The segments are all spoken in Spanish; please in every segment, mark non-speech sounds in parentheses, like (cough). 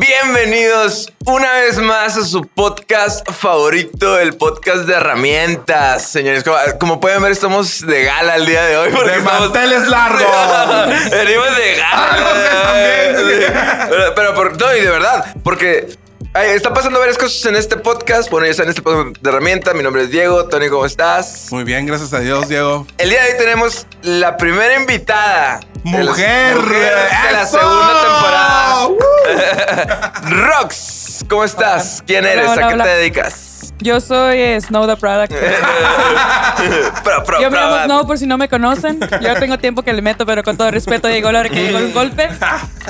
Bienvenidos una vez más a su podcast favorito, el podcast de herramientas. Señores, como, como pueden ver, estamos de gala el día de hoy. Porque De estamos- manteles (laughs) largos. Venimos de gala. Ah, no. Pero, pero por, no, y de verdad, porque está pasando varias cosas en este podcast. Bueno, ya está en este podcast de herramientas. Mi nombre es Diego. Tony, ¿cómo estás? Muy bien, gracias a Dios, Diego. El día de hoy tenemos la primera invitada. de las- Mujer. de la segunda temporada. (laughs) Rox, ¿cómo estás? ¿Quién Hola, eres? hola, ¿A qué hola. te dedicas? Yo soy eh, Snow the Product. (laughs) Pro, pro, Yo me llamo Snow por si no me conocen. Yo tengo tiempo que le meto, pero con todo respeto llegó la hora que llegó un golpe.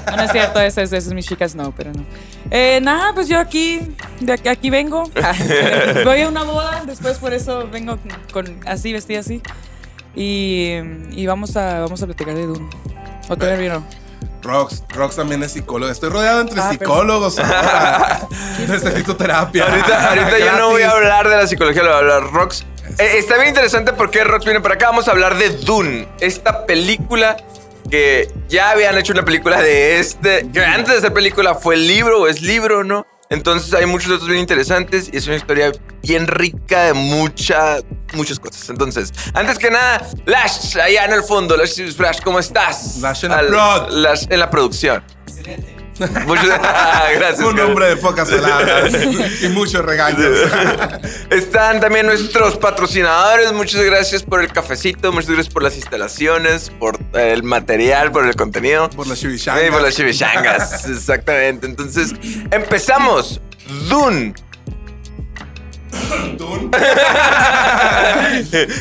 No, (laughs) no es cierto, esa es, es mi chica Snow, pero no. Eh, nada, pues yo aquí, de aquí, aquí vengo. (laughs) Voy a una boda, después por eso vengo con, así, vestida así. Y, y vamos, a, vamos a platicar de Doom. ¿O todavía vieron? Rox, Rox también es psicólogo. Estoy rodeado entre Ah, psicólogos ahora. (laughs) Necesito terapia. Ahorita, ahorita yo no voy a hablar de la psicología, lo voy a hablar Rox. Eh, está bien interesante porque Rox viene para acá. Vamos a hablar de Dune, esta película que ya habían hecho una película de este. Que antes de hacer película fue libro o es libro, ¿no? Entonces hay muchos datos bien interesantes y es una historia bien rica de muchas, muchas cosas. Entonces, antes que nada, Lash, allá en el fondo, Lash Flash, ¿cómo estás? Lash en Al-. Lash en la producción. Muchas (laughs) gracias. Un hombre de pocas palabras y muchos regaños. (laughs) Están también nuestros patrocinadores. Muchas gracias por el cafecito, muchas gracias por las instalaciones, por el material, por el contenido. Por las chivichangas. Sí, por las chivichangas. Exactamente. Entonces, empezamos. Dune. (laughs)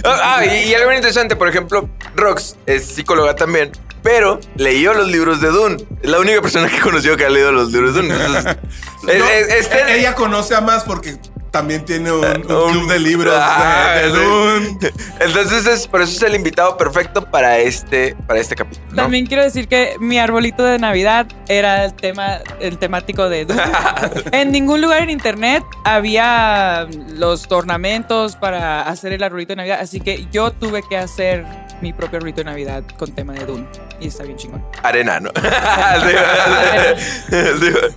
ah, y, y algo interesante, por ejemplo, Rox es psicóloga también, pero leyó los libros de Dune. Es la única persona que conoció que ha leído los libros de Dune. Entonces, (laughs) No, es- es- Ella conoce a más porque también tiene un, un Un- club de libros Ah, de, de. Dune. Entonces, es, por eso es el invitado perfecto para este, para este capítulo. ¿no? También quiero decir que mi arbolito de Navidad era el tema, el temático de Doom. (laughs) en ningún lugar en internet había los ornamentos para hacer el arbolito de Navidad, así que yo tuve que hacer mi propio arbolito de Navidad con tema de Doom. Y está bien chingón. Arena, ¿no? (laughs)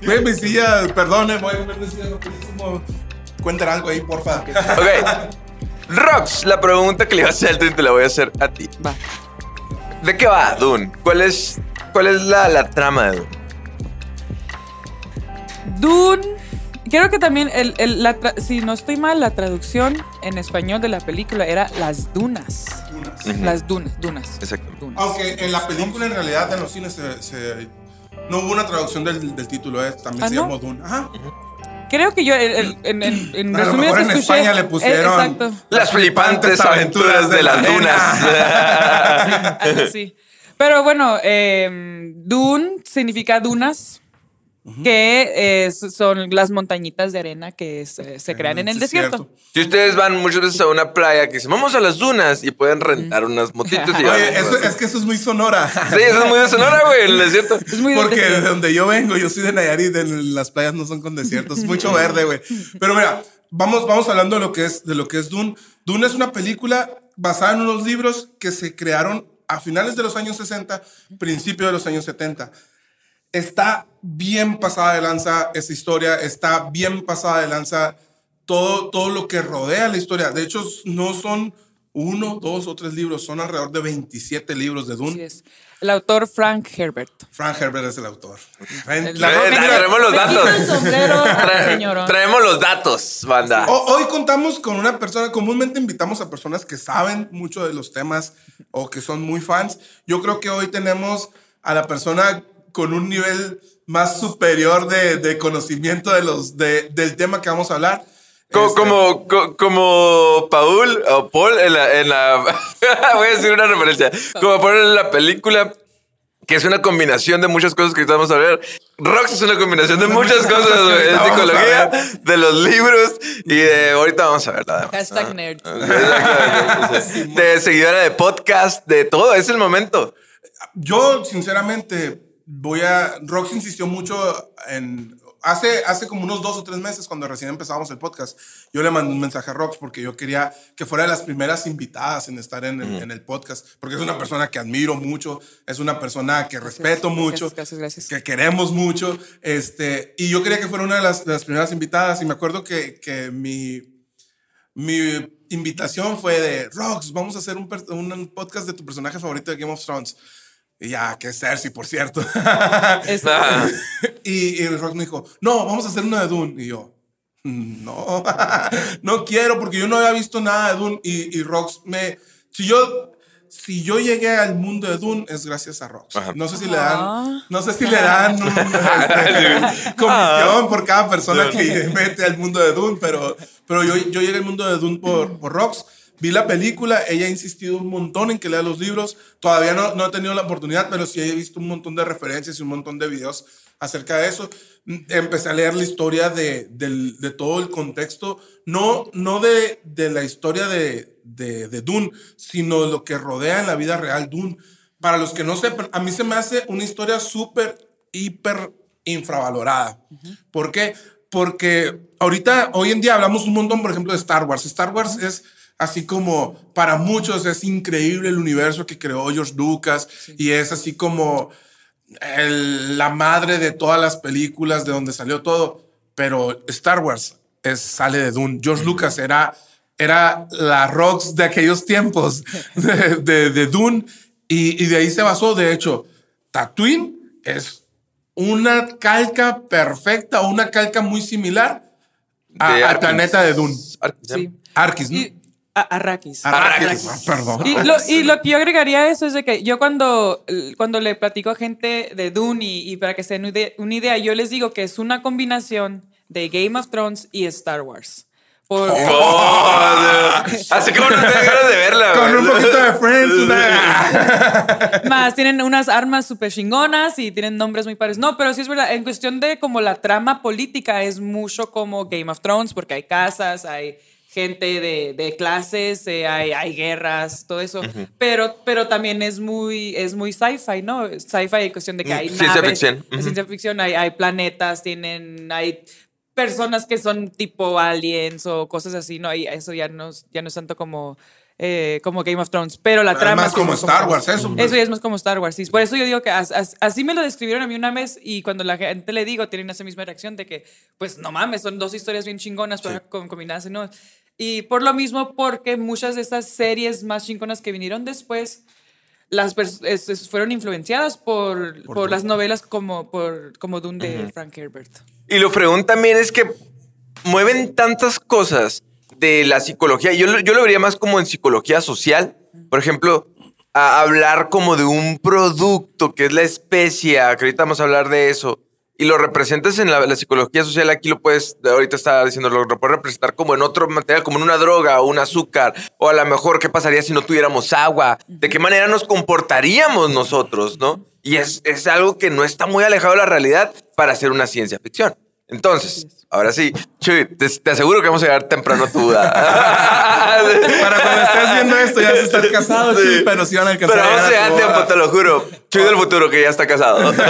Güey, mi silla, perdone, voy a comer. Cuenten algo ahí, porfa. Ok. Rox, la pregunta que le iba a hacer al Trin te la voy a hacer a ti. Va. ¿De qué va Dune? ¿Cuál es, cuál es la, la trama de Dune? Dune. Creo que también, el, el- la tra- si no estoy mal, la traducción en español de la película era Las Dunas. Ujú. Las dunas, dunas. Exacto. Dunas. Aunque en la película, en realidad, en los cines, se, se- no hubo una traducción del, del título, ¿eh? también ¿Ah, se no? llamó Dune. Ajá. Creo que yo el- el- en, en, en A lo resumidas mejor en escuché- España le eh, pusieron-. Las flipantes aventuras de las dunas. Algo (laughs) así. Pero bueno, eh, Dune significa dunas, que eh, son las montañitas de arena que se, se crean en el Sí, es desierto. cierto. Si ustedes van muchas veces a una playa que dicen, vamos a las dunas y pueden rentar unas motitos y Oye, eso- es que eso es muy sonora. Sí, eso es muy de Sonora, güey, el desierto. Es muy Porque de donde yo vengo, yo soy de Nayarit, en las playas no son con desiertos, es mucho verde, güey. Pero mira, vamos, vamos hablando de lo que es, de lo que es Dune. Dune es una película basada en unos libros que se crearon a finales de los años 60, principios de los años 70. Está bien pasada de lanza esa historia, está bien pasada de lanza todo, todo lo que rodea la historia. De hecho, no son uno, dos o tres libros, son alrededor de 27 libros de Dune. Así es. El autor Frank Herbert. Frank Herbert es el autor. El- La- mira, traemos los datos. sombrero, (laughs) traemos los datos, banda. ho- hoy contamos con una persona, comúnmente invitamos a personas que saben mucho de los temas o que son muy fans. Yo creo que hoy tenemos a la persona con un nivel más superior de, de conocimiento de los, de- del tema que vamos a hablar. Este, Como, co- como Paul o Paul en la, en la (laughs) voy a decir una referencia, como Paul en la película que es una combinación de muchas cosas que ahorita vamos a ver. Rox es una combinación de muchas cosas, güey, de psicología, de los libros y de ahorita vamos a ver nada más. Hashtag nerd. (laughs) De seguidora de podcast, de todo, es el momento. Yo, sinceramente, voy a. Rox insistió mucho en hace, hace como unos dos o tres meses, cuando recién empezábamos el podcast, yo le mandé un mensaje a Rox porque yo quería que fuera de las primeras invitadas en estar en el, en el podcast, porque es una persona que admiro mucho, es una persona que respeto mucho, gracias, gracias. que queremos mucho, este, y yo quería que fuera una de las, de las primeras invitadas, y me acuerdo que, que mi, mi invitación fue de, Rox, vamos a hacer un, un podcast de tu personaje favorito de Game of Thrones. Y ya, que es Cersei, por cierto. (laughs) (laughs) Y, y Rox me dijo, no, vamos a hacer una de Dune. Y yo, "Mm, no, (laughs) no quiero porque yo no había visto nada de Dune. Y, y Rox me, si yo, si yo llegué al mundo de Dune es gracias a Rox. No sé si le dan, Ah. no sé si le dan un, este, comisión por cada persona que mete al mundo de Dune, pero, pero yo, yo llegué al mundo de Dune por, (clears throat) por Rox. Vi la película, ella ha insistido un montón en que lea los libros. Todavía no, no he tenido la oportunidad, pero sí he visto un montón de referencias y un montón de videos acerca de eso. Empecé a leer la historia de, del- de todo el contexto, no, no de, de la historia de, de, de Dune, sino lo que rodea en la vida real Dune. Para los que no sepan, a mí se me hace una historia súper, hiper infravalorada. ¿Por qué? Porque ahorita, hoy en día hablamos un montón, por ejemplo, de Star Wars. Star Wars es así como, para muchos es increíble el universo que creó George Lucas y es así como el- la madre de todas las películas de donde salió todo. Pero Star Wars es, sale de Dune. George Lucas era, era la Rox de aquellos tiempos (laughs) de, de, de Dune y, y de ahí se basó. De hecho, Tatooine es una calca perfecta o una calca muy similar a- al planeta de Dune. Sí. Arrakis, ¿no? Y, a- Arrakis. Arrakis, ah, perdón. Y lo, y lo que yo agregaría a eso es de que yo cuando, cuando le platico a gente de Dune y, y para que se den una idea- yo les digo que es una combinación de Game of Thrones y Star Wars. Por, Oh. (laughs) Así como no tengo ganas de verla. Con un poquito de Friends. (laughs) Más, tienen unas armas súper chingonas y tienen nombres muy pares. No, pero sí es verdad, en cuestión de como la trama política es mucho como Game of Thrones, porque hay casas, hay gente de, de clases, eh, hay, hay guerras, todo eso. pero, pero también es muy, es muy sci-fi, ¿no? Sci-fi en cuestión de que Mm, hay ciencia naves, ficción. de Ujú. ciencia ficción, hay, hay planetas, tienen, hay personas que son tipo aliens o cosas así, ¿no? Y eso ya no, es- ya no es tanto como... eh, como Game of Thrones, pero la trama más sí como es Star Wars, eso. eso ya es más como Star Wars. sí. Por eso yo digo que as- as- así me lo describieron a mí una vez y cuando la gente le digo, tienen esa misma reacción de que, pues no mames, son dos historias bien chingonas para com- combinarse, ¿no? Y por lo mismo, porque muchas de estas series más chingonas que vinieron después, las es- fueron influenciadas por, por, las novelas como, por, como Dune de Frank Herbert. Y lo fregón también es que mueven tantas cosas de la psicología. Yo, lo- yo lo vería más como en psicología social. Por ejemplo, a hablar como de un producto que es la especia, que ahorita vamos a hablar de eso, y lo representas en la, la psicología social, aquí lo puedes, ahorita estaba diciendo, lo, lo puedes representar como en otro material, como en una droga o un azúcar, o a lo mejor qué pasaría si no tuviéramos agua, de qué manera nos comportaríamos nosotros, ¿no? Y es, es algo que no está muy alejado de la realidad para hacer una ciencia ficción. Entonces, ahora sí, Chuy, te, te aseguro que vamos a llegar temprano a tu boda. (laughs) Para cuando estés viendo esto, ya se están casados, Sí. pero sí van a alcanzar. Pero vamos a llegar a tiempo, boda. te lo juro. Chuy del futuro que ya está casado. (laughs) (laughs)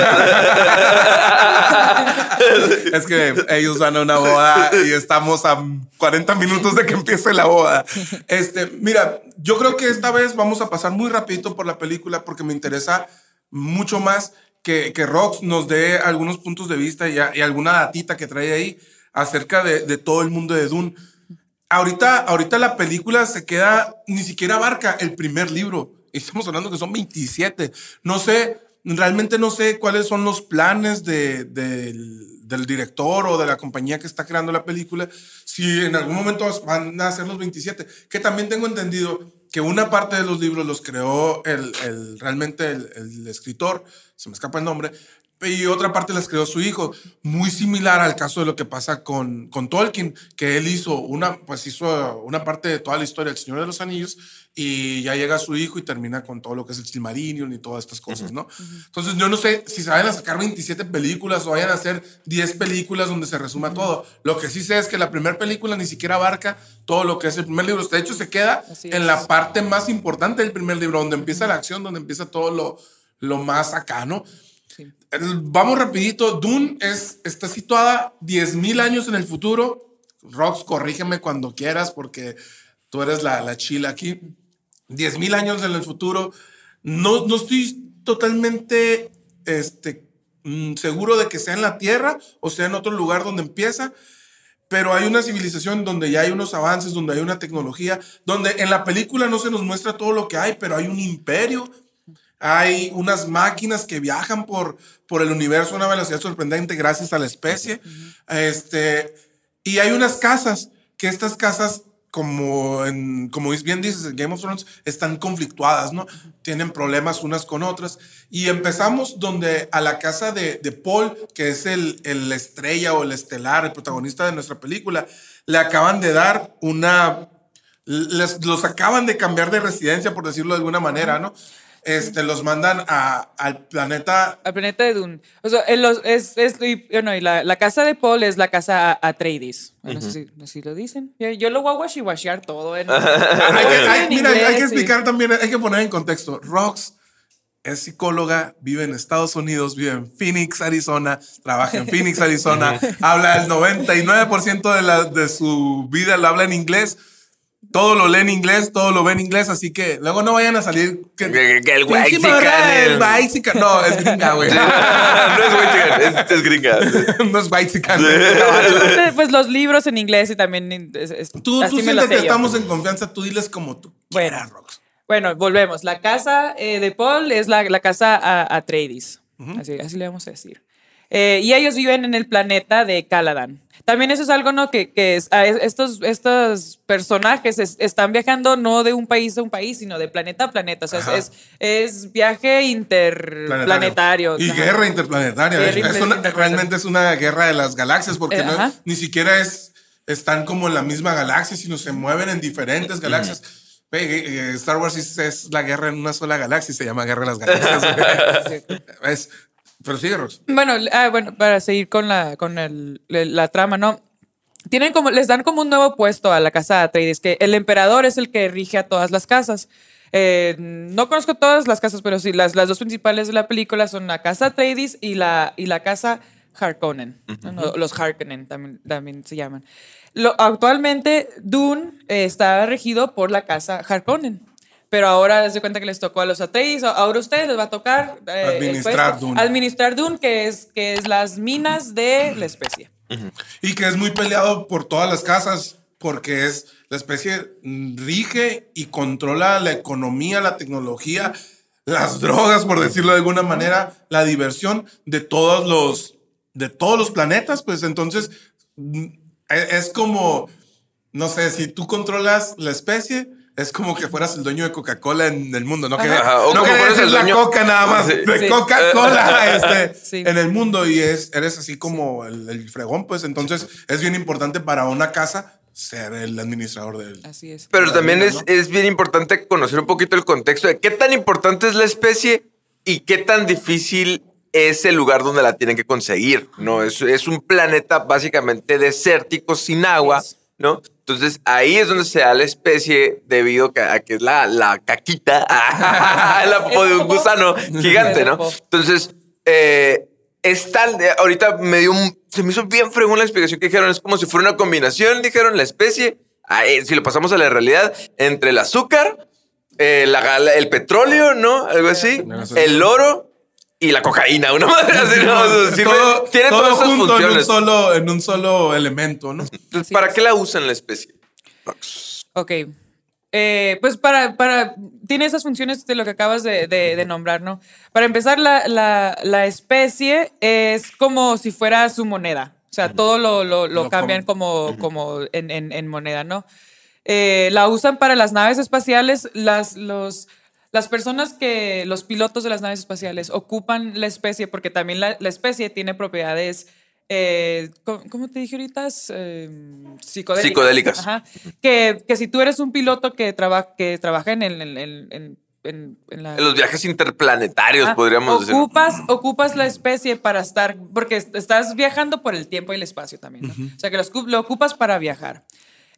Es que ellos van a una boda y estamos a 40 minutos de que empiece la boda. Este, mira, yo creo que esta vez vamos a pasar muy rapidito por la película porque me interesa mucho más que, que Rox nos dé algunos puntos de vista y, alguna datita que trae ahí acerca de, todo el mundo de Dune. Ahorita, ahorita la película se queda, ni siquiera abarca el primer libro. Estamos hablando que son 27. No sé, realmente no sé cuáles son los planes de- del, del director o de la compañía que está creando la película. Si en algún momento van a hacer los 27. Que también tengo entendido que una parte de los libros los creó el, el- realmente el, el escritor, se me escapa el nombre, y otra parte las creó su hijo, muy similar al caso de lo que pasa con, con Tolkien, que él hizo una, pues hizo una parte de toda la historia del Señor de los Anillos y ya llega su hijo y termina con todo lo que es el Silmarillion y todas estas cosas, ¿no? Entonces yo no sé si se vayan a sacar 27 películas o vayan a hacer 10 películas donde se resuma todo. Lo que sí sé es que la primera película ni siquiera abarca todo lo que es el primer libro. De hecho, se queda en la parte más importante del primer libro, donde empieza la acción, donde empieza todo lo, lo más acá, ¿no? Vamos rapidito. Dune es, está situada 10.000 años en el futuro. Rox, corrígeme cuando quieras porque tú eres la, la chila aquí. 10.000 años en el futuro. No, no estoy totalmente este, mm, seguro de que sea en la Tierra o sea en otro lugar donde empieza. Pero hay una civilización donde ya hay unos avances, donde hay una tecnología, donde en la película no se nos muestra todo lo que hay, pero hay un imperio, hay unas máquinas que viajan por, por el universo a una velocidad sorprendente gracias a la especie. Este, y hay unas casas, que estas casas, como, en, como bien dices en Game of Thrones, están conflictuadas, ¿no? Tienen problemas unas con otras. Y empezamos donde a la casa de, de Paul, que es el, el estrella o el estelar, el protagonista de nuestra película, le acaban de dar una les, los acaban de cambiar de residencia, por decirlo de alguna manera, ¿no? Este, los mandan a- al planeta. Al planeta de Dune. O sea, en los- es, es- y, bueno, y la, la casa de Paul es la casa Atreides. No sé si, no sé si lo dicen. Yo, yo lo voy a washiwashear todo. En, (laughs) Hay que, hay- en mira, hay que sí. explicar también, hay que poner en contexto. Rox es psicóloga, vive en Estados Unidos, vive en Phoenix, Arizona, trabaja en Phoenix, (laughs) Arizona, habla el 99% de, la, de su vida, lo habla en inglés. Todo lo lee en inglés, todo lo ve en inglés, así que luego no vayan a salir que, Que- que el whitezican, morra, el- el whitezican. No, es gringa, güey. (laughs) no es güey, es, es gringa. (laughs) no es whitezican. Pues los libros en inglés y también. es- es- Tú, tú sientes que yo. estamos en confianza, tú diles como tú Bueno. quieras, Rox. Bueno, volvemos. La casa eh, de Paul es la, la casa a- Atreides. así, así le vamos a decir. Eh, y ellos viven en el planeta de Caladan. También eso es algo ¿no? que, que es- estos, estos personajes es- están viajando no de un país a un país, sino de planeta a planeta. O sea, es, es viaje interplanetario. Y Ajá. guerra interplanetaria. Guerra Es una- realmente es una guerra de las galaxias porque Eh, no, ni siquiera es, están como en la misma galaxia, sino se mueven en diferentes galaxias. Eh, eh, Star Wars es, la guerra en una sola galaxia se llama Guerra de las Galaxias. (laughs) (laughs) Es- pero sigue, Rox. Bueno, ah, bueno, para seguir con la, con el- la trama, ¿no? Tienen como, les dan como un nuevo puesto a la casa de Atreides, que el emperador es el que rige a todas las casas. Eh, no conozco todas las casas, pero sí, las, las dos principales de la película son la casa Atreides y la, y la casa Harkonnen. ¿no? Los Harkonnen también, también se llaman. Lo, actualmente, Dune eh, está regido por la casa Harkonnen. Pero ahora les doy cuenta que les tocó a los Atreides. Ahora a ustedes les va a tocar eh, Administrar puesto. Dune. Administrar Dune, que es, que es las minas de la especie. Y que es muy peleado por todas las casas porque es la especie rige y controla la economía, la tecnología, las drogas, por decirlo de alguna manera, la diversión de todos los de todos los planetas, pues entonces mm, e- es como no sé, si tú controlas la especie, es como que fueras el dueño de Coca-Cola en el mundo. No Ajá, o no el la dueño- coca nada más, Sí. de Sí. Coca-Cola (laughs) este, Sí. en el mundo y es, eres así como el, el fregón, pues entonces es bien importante para una casa ser el administrador del... Así es. Pero también vida, es, ¿no? es bien importante conocer un poquito el contexto de qué tan importante es la especie y qué tan difícil es el lugar donde la tienen que conseguir, ¿no? Es, es un planeta básicamente desértico, sin agua, ¿no? Entonces ahí es donde se da la especie debido a que es la, la caquita, (laughs) (laughs) la popó de un gusano gigante, ¿no? Entonces, eh, es tal, eh, ahorita me dio un, se me hizo bien fregón la explicación que dijeron, es como si fuera una combinación, dijeron, la especie, si lo pasamos a la realidad, entre el azúcar, eh, la el petróleo, ¿no? Algo así, el oro y la cocaína, una madre así, ¿no? Sirve- todo, tiene todo todas esas junto en un, funciones. solo, en un solo elemento, ¿no? Entonces, ¿para es. qué la usan la especie? Ok. Eh, pues para, para, tiene esas funciones de lo que acabas de, de- de nombrar, ¿no? Para empezar, la, la- la especie es como si fuera su moneda. O sea, todo lo, lo- lo Lo cambian com- como, como en, en- en moneda, ¿no? Eh, la usan para las naves espaciales. Las, los, las personas que, los pilotos de las naves espaciales ocupan la especie porque también la, la especie tiene propiedades, eh, ¿cómo, te dije ahorita? Eh, psicodélicas. Psicodélicas. Ajá. Que, que si tú eres un piloto que, traba, que trabaja en, el, en, en- en- la... Los viajes interplanetarios, podríamos decir. ocupas, ocupas la especie para estar, porque est- estás viajando por el tiempo y el espacio también, ¿no? O sea, que lo, lo ocupas para viajar.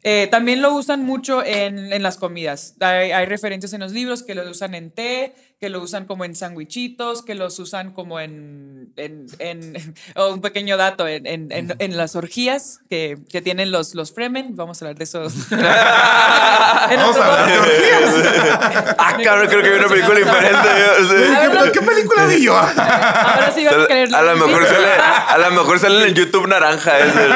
Eh, también lo usan mucho en, en las comidas. Hay, hay referencias en los libros que lo usan en té, que lo usan como en sandwichitos, que los usan como en, en, en- (laughs) oh, un pequeño dato, en, en, las orgías que, que tienen los, los Fremen. Vamos a hablar de eso. (laughs) (laughs) En Vamos a hablar de orgías. Ah, cabrón, creo que vi una película diferente. ¿Qué, qué película vi yo? Ahora sí van a querer A lo mejor sale, a lo mejor sale en el YouTube naranja. ese.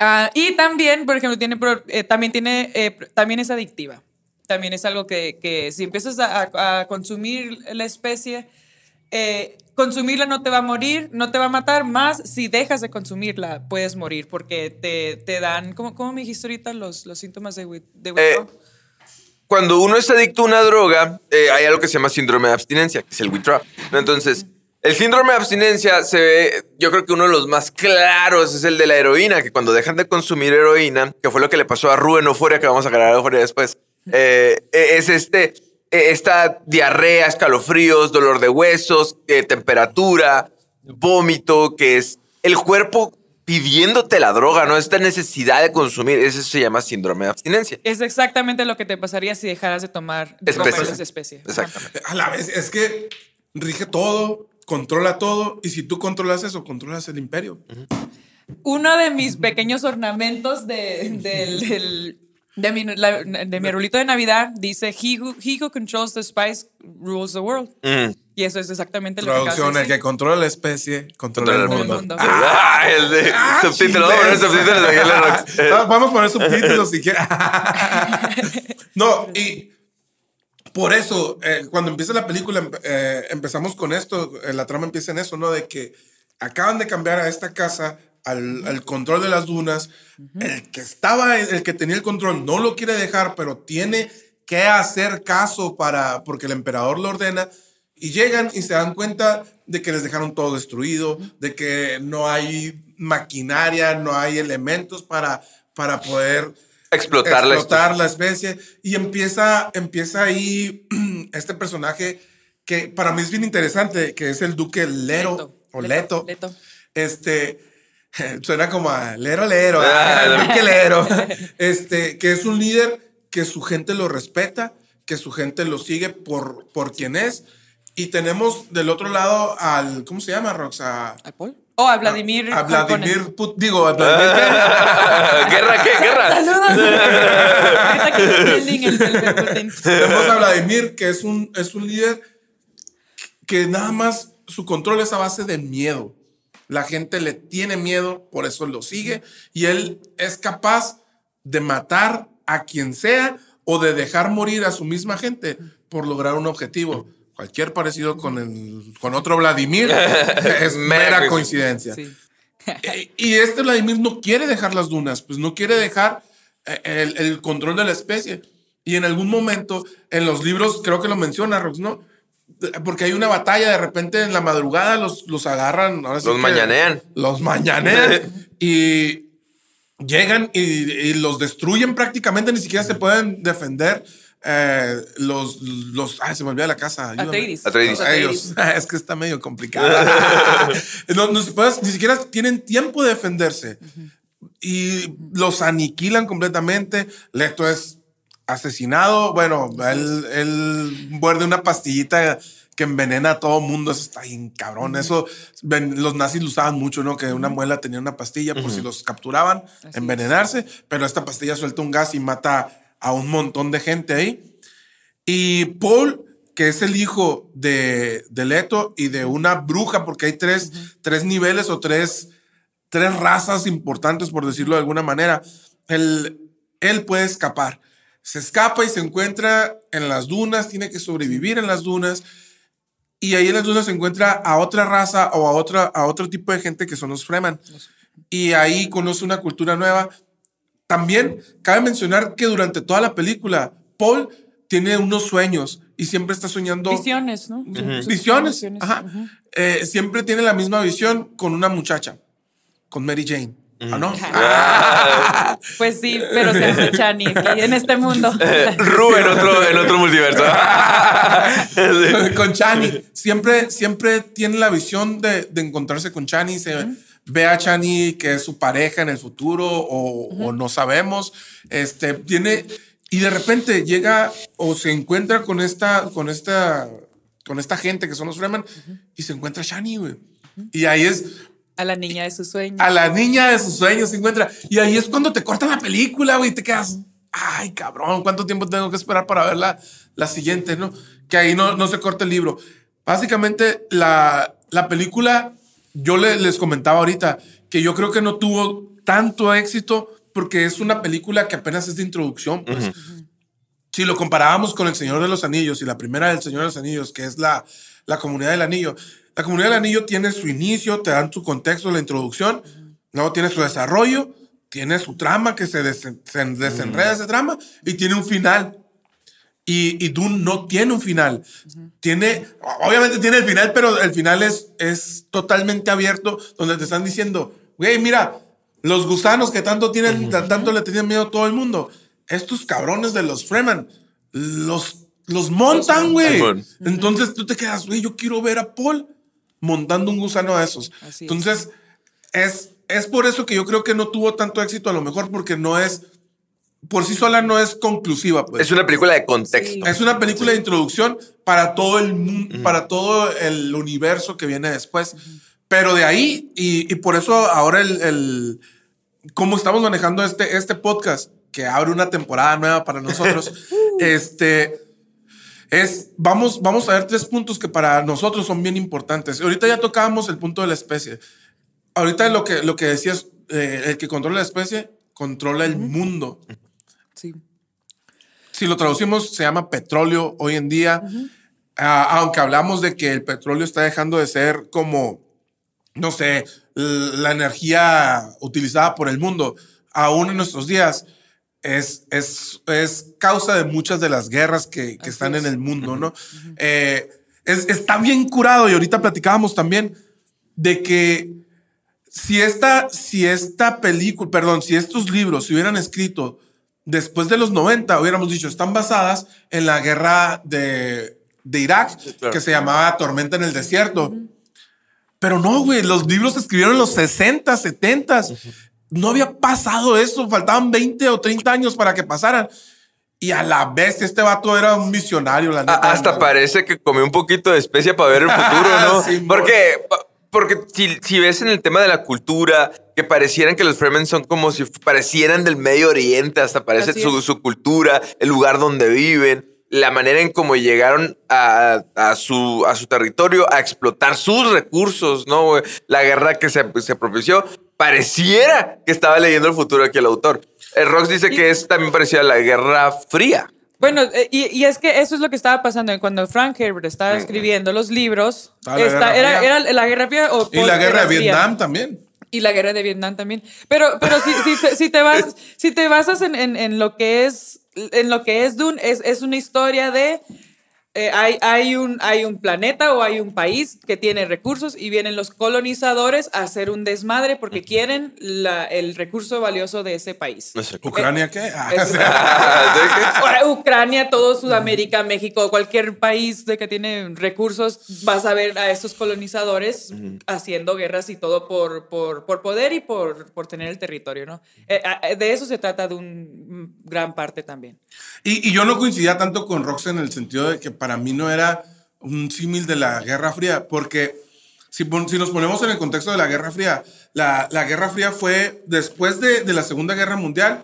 Ah, y también, por ejemplo, tiene, eh, también, tiene eh, también es adictiva. También es algo que, que si empiezas a, a- a consumir la especie, eh, consumirla no te va a morir, no te va a matar, más si dejas de consumirla puedes morir porque te, te dan, ¿cómo, ¿cómo me dijiste ahorita los, los síntomas de, de Eh, withdrawal? Cuando uno es adicto a una droga, eh, hay algo que se llama síndrome de abstinencia, que es el withdrawal. Entonces, el síndrome de abstinencia se ve, yo creo que uno de los más claros es el de la heroína, que cuando dejan de consumir heroína, que fue lo que le pasó a Rubén Euforia, que vamos a grabar Euforia después, eh, eh, es este, eh, esta diarrea, escalofríos, dolor de huesos, eh, temperatura, vómito, que es el cuerpo pidiéndote la droga, ¿no? Esta necesidad de consumir, eso se llama síndrome de abstinencia. Es exactamente lo que te pasaría si dejaras de tomar de Especie. comer esa especie. Ajá. Exactamente. A la vez, es que rige todo, controla todo, y si tú controlas eso, controlas el imperio. uno de mis pequeños ornamentos de, del- del- de, mi, la- de mi arbolito de Navidad dice, he who, he who controls the spice rules the world. Mm. Y eso es exactamente lo que Traducción, el que controla la especie, controla el Controla el mundo. mundo. Ah, el de Ah, subtítulos. Vamos a poner subtítulos (laughs) Vamos a poner subtítulos si quieres. (laughs) no, y por eso, eh, cuando empieza la película, eh, empezamos con esto, eh, la trama empieza en eso, ¿no? De que acaban de cambiar a esta casa al, al control de las dunas. El que estaba, el que tenía el control, no lo quiere dejar, pero tiene que hacer caso para, porque el emperador lo ordena. Y llegan y se dan cuenta de que les dejaron todo destruido, de que no hay maquinaria, no hay elementos para, para poder Explotar la explotar la especie. Y empieza, empieza ahí (clears throat) este personaje que para mí es bien interesante, que es el duque Lero. o Leto. Leto. Este, (laughs) suena como a Lero Lero, Ah, (laughs) el duque Lero. (laughs) Este, que es un líder que su gente lo respeta, que su gente lo sigue por, por quien es. Y tenemos del otro lado al, ¿cómo se llama, Rox? A, ¿A Paul? Oh, a Vladimir. a Vladimir, Harkonnen. Put- digo, a Vladimir. ¿Guerra qué? ¿Guerra? Saludos. Que. Tenemos a Vladimir, que es un, es un líder que nada más su control es a base de miedo. La gente le tiene miedo, por eso lo sigue. Y él es capaz de matar a quien sea o de dejar morir a su misma gente por lograr un objetivo. Cualquier parecido con, el, con otro Vladimir (laughs) es Mera coincidencia. Sí. (laughs) Eh, Y este Vladimir no quiere dejar las dunas, pues no quiere dejar eh, el, el control de la especie. Y en algún momento, en los libros, creo que lo menciona, Rox, ¿no? Porque hay una batalla, de repente en la madrugada los, los agarran. ahora sí Los que mañanean. Los mañanean. y llegan y, y los destruyen prácticamente, ni siquiera se pueden defender. Eh, los, los, ay, se me olvida la casa. Atreides. Atreides. A ellos. Es que está medio complicado. (laughs) no, no se puede- ni siquiera tienen tiempo de defenderse. Y los aniquilan completamente. Leto es asesinado. Bueno, él, él muerde una pastillita que envenena a todo mundo. Eso está bien cabrón. Eso ven- los nazis lo usaban mucho, ¿no? Que una muela tenía una pastilla por si los capturaban, envenenarse. Pero esta pastilla suelta un gas y mata a un montón de gente ahí. Y Paul, que es el hijo de, de Leto y de una bruja, porque hay tres, tres niveles o tres, tres razas importantes, por decirlo de alguna manera. Él, él puede escapar. Se escapa y se encuentra en las dunas, tiene que sobrevivir en las dunas. Y ahí en las dunas se encuentra a otra raza o a, otra, a otro tipo de gente que son los Fremen. Y ahí conoce una cultura nueva. También cabe mencionar que durante toda la película, Paul tiene unos sueños y siempre está soñando Visiones, ¿no? Visiones. visiones. Ajá. Ujú. Eh, siempre tiene la misma visión con una muchacha, con Mary Jane. ¿Ah, no? (laughs) Pues sí, pero se hace Chani en este mundo. (laughs) Ru en otro, en otro multiverso. (laughs) Sí. con Chani. Siempre, siempre tiene la visión de, de encontrarse con Chani. Se ve a Chani que es su pareja en el futuro o, o no sabemos. Este tiene y de repente llega o se encuentra con esta, con esta, con esta gente que son los Fremen y se encuentra Shani, güey. Y ahí es A la niña de sus sueños. a la niña de sus sueños se encuentra. Y ahí es cuando te cortan la película, güey, y te quedas, ay, cabrón, ¿cuánto tiempo tengo que esperar para ver la, la siguiente, no? Que ahí no, no se corta el libro. Básicamente, la, la película, yo le- les comentaba ahorita que yo creo que no tuvo tanto éxito porque es una película que apenas es de introducción, pues. Si lo comparábamos con El Señor de los Anillos y la primera del Señor de los Anillos, que es la, la comunidad del anillo, la comunidad del anillo tiene su inicio, te dan su contexto, la introducción, luego tiene su desarrollo, tiene su trama que se, desen- se desenreda ese trama y tiene un final. Y, y Dune no tiene un final. Tiene, obviamente tiene el final, pero el final es, es totalmente abierto, donde te están diciendo, güey, mira, los gusanos que tanto tienen, tanto le tenían miedo a todo el mundo, estos cabrones de los Fremen, los, los montan, güey. Entonces tú te quedas, güey, yo quiero ver a Paul montando un gusano de esos. Así es. Entonces, es, es por eso que yo creo que no tuvo tanto éxito, a lo mejor porque no es, por sí sola no es conclusiva. Pues. Es una película de contexto. Es una película de introducción para todo el mundo, para todo el universo que viene después. Pero de ahí, y, y por eso ahora el, el- cómo estamos manejando este, este podcast, que abre una temporada nueva para nosotros, (laughs) este, es, vamos, vamos a ver tres puntos que para nosotros son bien importantes. Ahorita ya tocábamos el punto de la especie. Ahorita lo que, lo que decías, eh, el que controla la especie, controla el mundo Sí. si lo traducimos, se llama petróleo hoy en día. Ah, aunque hablamos de que el petróleo está dejando de ser como, no sé, la energía utilizada por el mundo, aún en nuestros días, es, es, es causa de muchas de las guerras que, que están es. en el mundo, ¿no? Eh, es- está bien curado y ahorita platicábamos también de que si esta, si esta película, perdón, si estos libros se hubieran escrito después de los 90, hubiéramos dicho, están basadas en la guerra de, de Irak, claro. que se llamaba Tormenta en el Desierto. Pero no, güey, los libros se escribieron en los 60, 70. No había pasado eso, faltaban 20 o 30 años para que pasaran. Y a la vez, este vato era un visionario, la neta. hasta parece que comió un poquito de especia para ver el (laughs) futuro, ¿no? Porque porque si, si ves en el tema de la cultura, que parecieran que los Fremen son como si parecieran del Medio Oriente, hasta parece su, su cultura, el lugar donde viven, la manera en cómo llegaron a, a su, a su territorio a explotar sus recursos, ¿no? La guerra que se, se propició, pareciera que estaba leyendo el futuro aquí el autor. El Rox dice que es también parecida a la Guerra Fría. Bueno, eh, y, y es que eso es lo que estaba pasando cuando Frank Herbert estaba escribiendo los libros. Estaba la esta- Guerra era, la Guerra Fría o Y la guerra de fría. Vietnam también. Y la guerra de Vietnam también. Pero, pero si, si, te- si te vas, si te basas en, en, en lo que es, en lo que es Dune, es, es una historia de eh, hay, hay, un, hay un planeta o hay un país que tiene recursos y vienen los colonizadores a hacer un desmadre porque quieren la- el recurso valioso de ese país. ¿Ucrania qué? Ah, (laughs) Ucrania, todo Sudamérica, México, cualquier país de que tiene recursos, vas a ver a estos colonizadores haciendo guerras y todo por, por, por poder y por, por tener el territorio, ¿no? Eh, eh, de eso se trata de un mm, gran parte también. Y, y yo no coincidía tanto con Rox en el sentido de que para mí no era un símil de la Guerra Fría, porque si, si nos ponemos en el contexto de la Guerra Fría, la, la Guerra Fría fue después de, de la Segunda Guerra Mundial,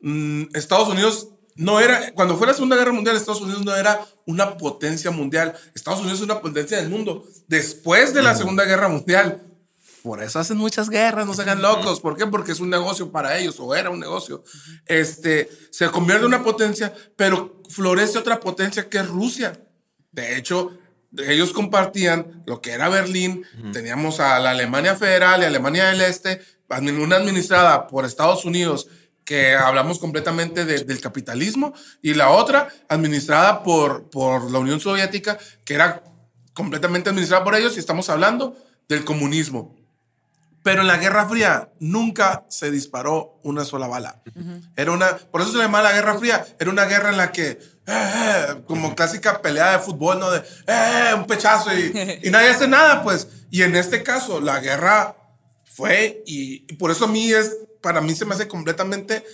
mm, Estados Unidos no era, cuando fue la Segunda Guerra Mundial, Estados Unidos no era una potencia mundial, Estados Unidos es una potencia del mundo. Después de la Segunda Guerra Mundial, por eso hacen muchas guerras, no se hagan locos. ¿Por qué? Porque es un negocio para ellos, o era un negocio. Este, se convierte en una potencia, pero florece otra potencia que es Rusia. De hecho, ellos compartían lo que era Berlín. Teníamos a la Alemania Federal y Alemania del Este, una administrada por Estados Unidos, que hablamos completamente de- del capitalismo, y la otra administrada por, por la Unión Soviética, que era completamente administrada por ellos, y estamos hablando del comunismo. Pero en la Guerra Fría nunca se disparó una sola bala. Era una, por eso se le llama la Guerra Fría. Era una guerra en la que, eh, eh, como clásica pelea de fútbol, ¿no? De, eh, un pechazo y, y nadie hace nada, pues. Y en este caso, la Guerra fue y, y por eso a mí es, para mí se me hace completamente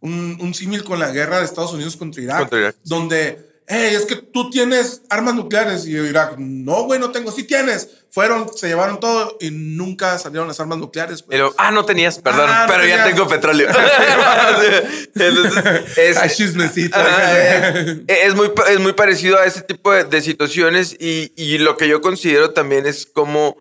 un, un símil con la guerra de Estados Unidos contra Irak, Contra Irak. donde, hey, es que tú tienes armas nucleares y Irak, no, güey, no tengo, sí tienes. Fueron, se llevaron todo y nunca salieron las armas nucleares. pues. Luego, ah, no tenías, perdón, Ah, no pero ya tengo petróleo. (laughs) Entonces, es, Ay, chismecito. Ah, es, es muy, es muy parecido a ese tipo de, de situaciones y, y lo que yo considero también es como,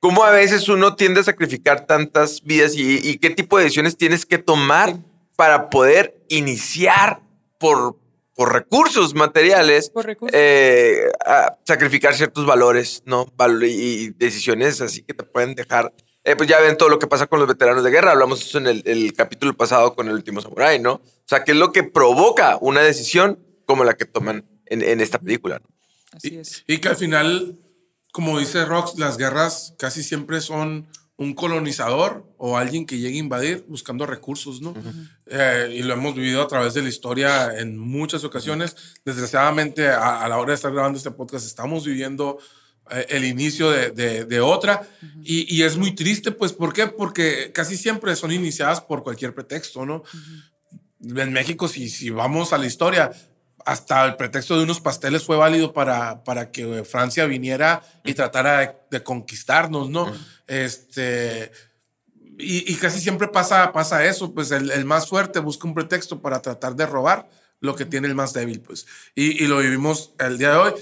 como a veces uno tiende a sacrificar tantas vidas y, y qué tipo de decisiones tienes que tomar para poder iniciar por, por recursos materiales, Por recursos. eh, a sacrificar ciertos valores, ¿no? Val- y, decisiones así que te pueden dejar. eh, pues ya ven todo lo que pasa con los veteranos de guerra. Hablamos eso en el, el capítulo pasado con el último samurai, ¿no? O sea, ¿qué es lo que provoca una decisión como la que toman en, en esta película? ¿no? Así es. Y que al final, como dice Rox, las guerras casi siempre son un colonizador o alguien que llegue a invadir buscando recursos, ¿no? Eh, y lo hemos vivido a través de la historia en muchas ocasiones. Desgraciadamente, a, a la hora de estar grabando este podcast, estamos viviendo eh, el inicio de, de- de otra. y, y es muy triste, pues, ¿por qué? Porque casi siempre son iniciadas por cualquier pretexto, ¿no? En México, si, si vamos a la historia, hasta el pretexto de unos pasteles fue válido para, para que Francia viniera y tratara de, de conquistarnos, ¿no? Este. Y, y casi siempre pasa, pasa eso, pues el, el más fuerte busca un pretexto para tratar de robar lo que tiene el más débil, pues. Y, y lo vivimos el día de hoy.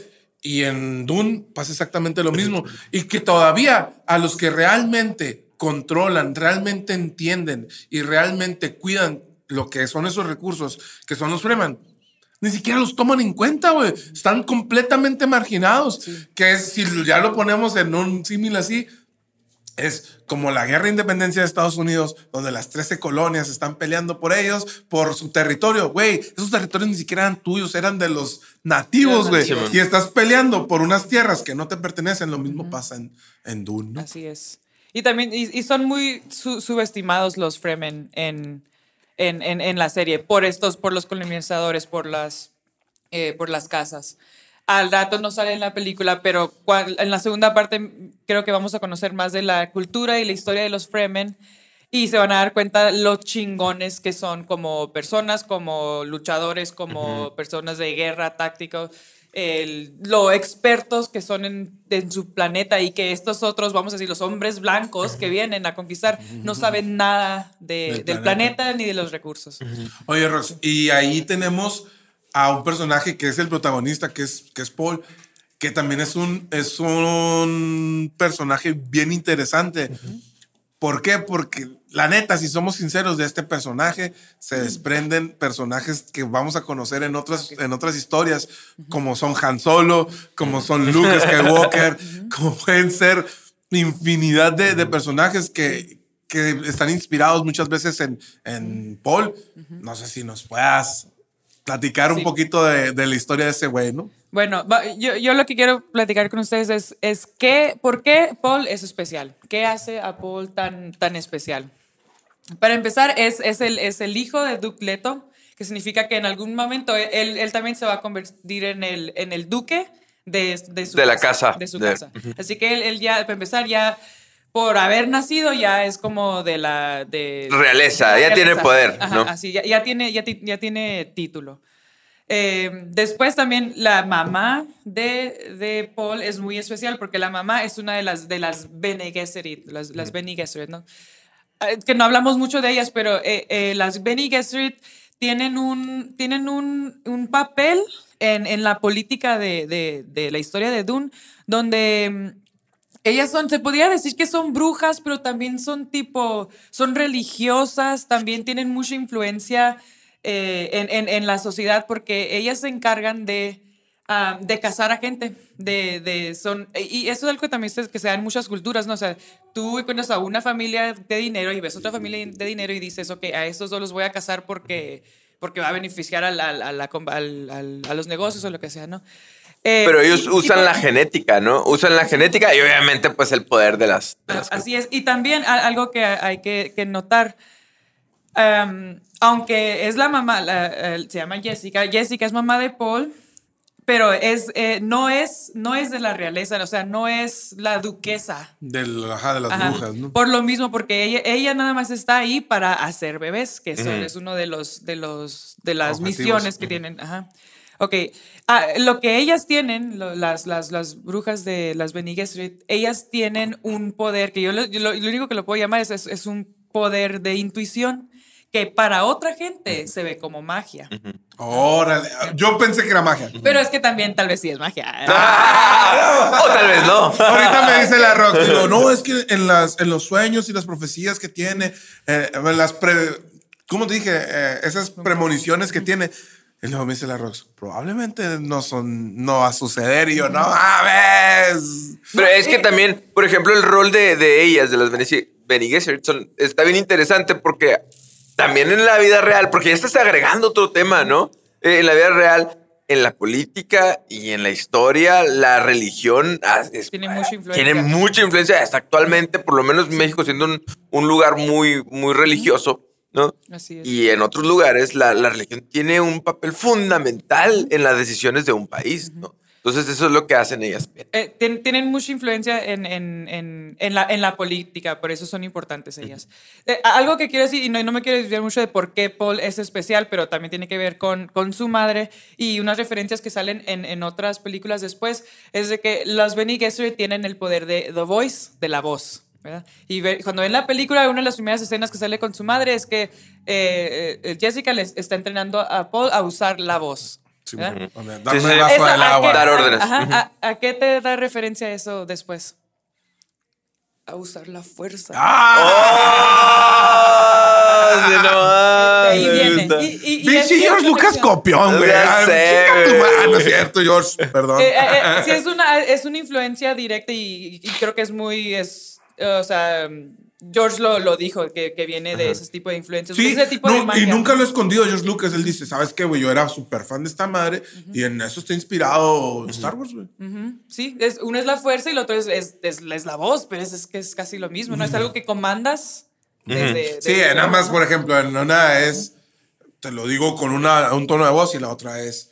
Y en Dune pasa exactamente lo mismo. Y que todavía a los que realmente controlan, realmente entienden y realmente cuidan lo que son esos recursos, que son los Fremen, ni siquiera los toman en cuenta, güey. Están completamente marginados. Que es, si ya lo ponemos en un símil así, es como la guerra de independencia de Estados Unidos, donde las 13 colonias están peleando por ellos, por su territorio. Güey, esos territorios ni siquiera eran tuyos, eran de los nativos, güey. nativos. y estás peleando por unas tierras que no te pertenecen. Lo mismo pasa en, en Dune, ¿no? Así es. Y también, y, y son muy su- subestimados los Fremen en, en, en, en la serie por estos, por los colonizadores, por las, eh, por las casas. Al rato no sale en la película, pero cual- en la segunda parte creo que vamos a conocer más de la cultura y la historia de los Fremen y se van a dar cuenta lo chingones que son como personas, como luchadores, como personas de guerra, tácticos, el- lo expertos que son en, en su planeta y que estos otros, vamos a decir, los hombres blancos que vienen a conquistar, no saben nada de- Del del planeta. planeta ni de los recursos. Oye, Rox, y ahí tenemos a un personaje que es el protagonista, que es, que es Paul, que también es un, es un personaje bien interesante. ¿Por qué? Porque la neta, si somos sinceros de este personaje, se desprenden personajes que vamos a conocer en otras, en otras historias, como son Han Solo, como son Luke Skywalker, (laughs) como pueden ser infinidad de, de personajes que, que están inspirados muchas veces en, en Paul. No sé si nos puedas platicar un Sí. poquito de, de la historia de ese güey, ¿no? Bueno, yo, yo lo que quiero platicar con ustedes es, es que, ¿por qué Paul es especial? ¿Qué hace a Paul tan, tan especial? Para empezar, es, es, el, es el hijo de Duke Leto, que significa que en algún momento él, él también se va a convertir en el, en el duque de, de su De la casa, De su de- casa. Así que él, él ya, para empezar, ya por haber nacido, ya es como de la... De, Realeza, ya tiene poder, Ajá, ¿no? Así, ya, ya tiene, ya, ya tiene título. Eh, después también la mamá de, de Paul es muy especial porque la mamá es una de las, de las Bene Gesserit, las, las Bene Gesserit, ¿no? Eh, que no hablamos mucho de ellas, pero eh, eh, las Bene Gesserit tienen un, tienen un, un papel en, en la política de, de, de la historia de Dune, donde mm, ellas son, se podría decir que son brujas, pero también son tipo, son religiosas, también tienen mucha influencia eh, en, en- la sociedad porque ellas se encargan de, ah, de casar a gente, de, de son, y eso es algo que también se, que se da en muchas culturas, ¿no? O sea, tú encuentras a una familia de dinero y ves otra familia de dinero y dices, ok, a estos dos los voy a casar porque, porque va a beneficiar a, la a los negocios o lo que sea, ¿no? Eh, Pero ellos y- y usan por- la genética, ¿no? Usan la genética y obviamente pues el poder de las... de las- Así es. Y también a- algo que hay que, que notar, um, aunque es la mamá, la- se llama Jessica, Jessica es mamá de Paul, Pero es, eh, no, es, no es de la realeza, o sea, no es la duquesa. Del, ajá, de las Ajá. brujas, ¿no? Por lo mismo, porque ella, ella nada más está ahí para hacer bebés, que eso es uno de los de los de las Objetivos. misiones que tienen. Ajá. Ok, Ah, lo que ellas tienen, lo- las, las, las brujas de las Bene Gesserit, ellas tienen un poder que yo, lo, yo lo- lo único que lo puedo llamar es, es, es un poder de intuición que para otra gente se ve como magia. Órale. Yo pensé que era magia. Pero es que también tal vez sí es magia. (laughs) o tal vez no. Ahorita me dice la Rox, digo, (laughs) no, es que en, las, en los sueños y las profecías que tiene, eh, las pre, ¿cómo te dije? Eh, esas premoniciones que tiene. Y luego me dice la Rox, probablemente no son, no va a suceder. Y yo, no mames. Pero es que también, por ejemplo, el rol de, de ellas, de las Bene Gesserit, son- está bien interesante porque también en la vida real, porque ya estás agregando otro tema, ¿no? Eh, en la vida real, en la política y en la historia, la religión ah, es- Tiene mucha influencia. tiene mucha influencia hasta actualmente, por lo menos México siendo un, un lugar muy, muy religioso, ¿no? Así es. Y en otros lugares la, la religión tiene un papel fundamental en las decisiones de un país, ¿no? Entonces eso es lo que hacen ellas. Eh, tien- tienen mucha influencia en, en- en- en la, en la política, por eso son importantes ellas. Eh, algo que quiero decir, y no, y no me quiero desviar mucho de por qué Paul es especial, pero también tiene que ver con, con su madre y unas referencias que salen en, en otras películas después, es de que los Benny Gesserit tienen el poder de The Voice, de la voz. ¿Verdad? Y ve- cuando ven la película, una de las primeras escenas que sale con su madre es que eh, eh, Jessica les está entrenando a Paul a usar la voz. Sí, Sí, sí. vaso Eso, del ¿a agua. Dar órdenes. ajá, ¿a, a qué te da referencia eso después? A usar la fuerza. ¡Ah! Sí, no. Y, y- y George Lucas copión, güey. Ah, madre. No es cierto, George. Perdón. Eh, eh, eh, sí, es una, es una influencia directa y, y creo que es muy. Es, eh, o sea, George lo, lo dijo, que, que viene de ese tipo de influencias. Sí, ese tipo no, de magia. y nunca lo he escondido George Lucas. Él dice, ¿sabes qué, güey? Yo era súper fan de esta madre y en eso está inspirado Star Wars, güey. Sí, es, uno es la fuerza y el otro es, es, es, es la voz, pero es, es que es casi lo mismo, ¿no? Es algo que comandas desde. Sí, desde- nada más, por ejemplo, en una es, te lo digo con una, un tono de voz y la otra es...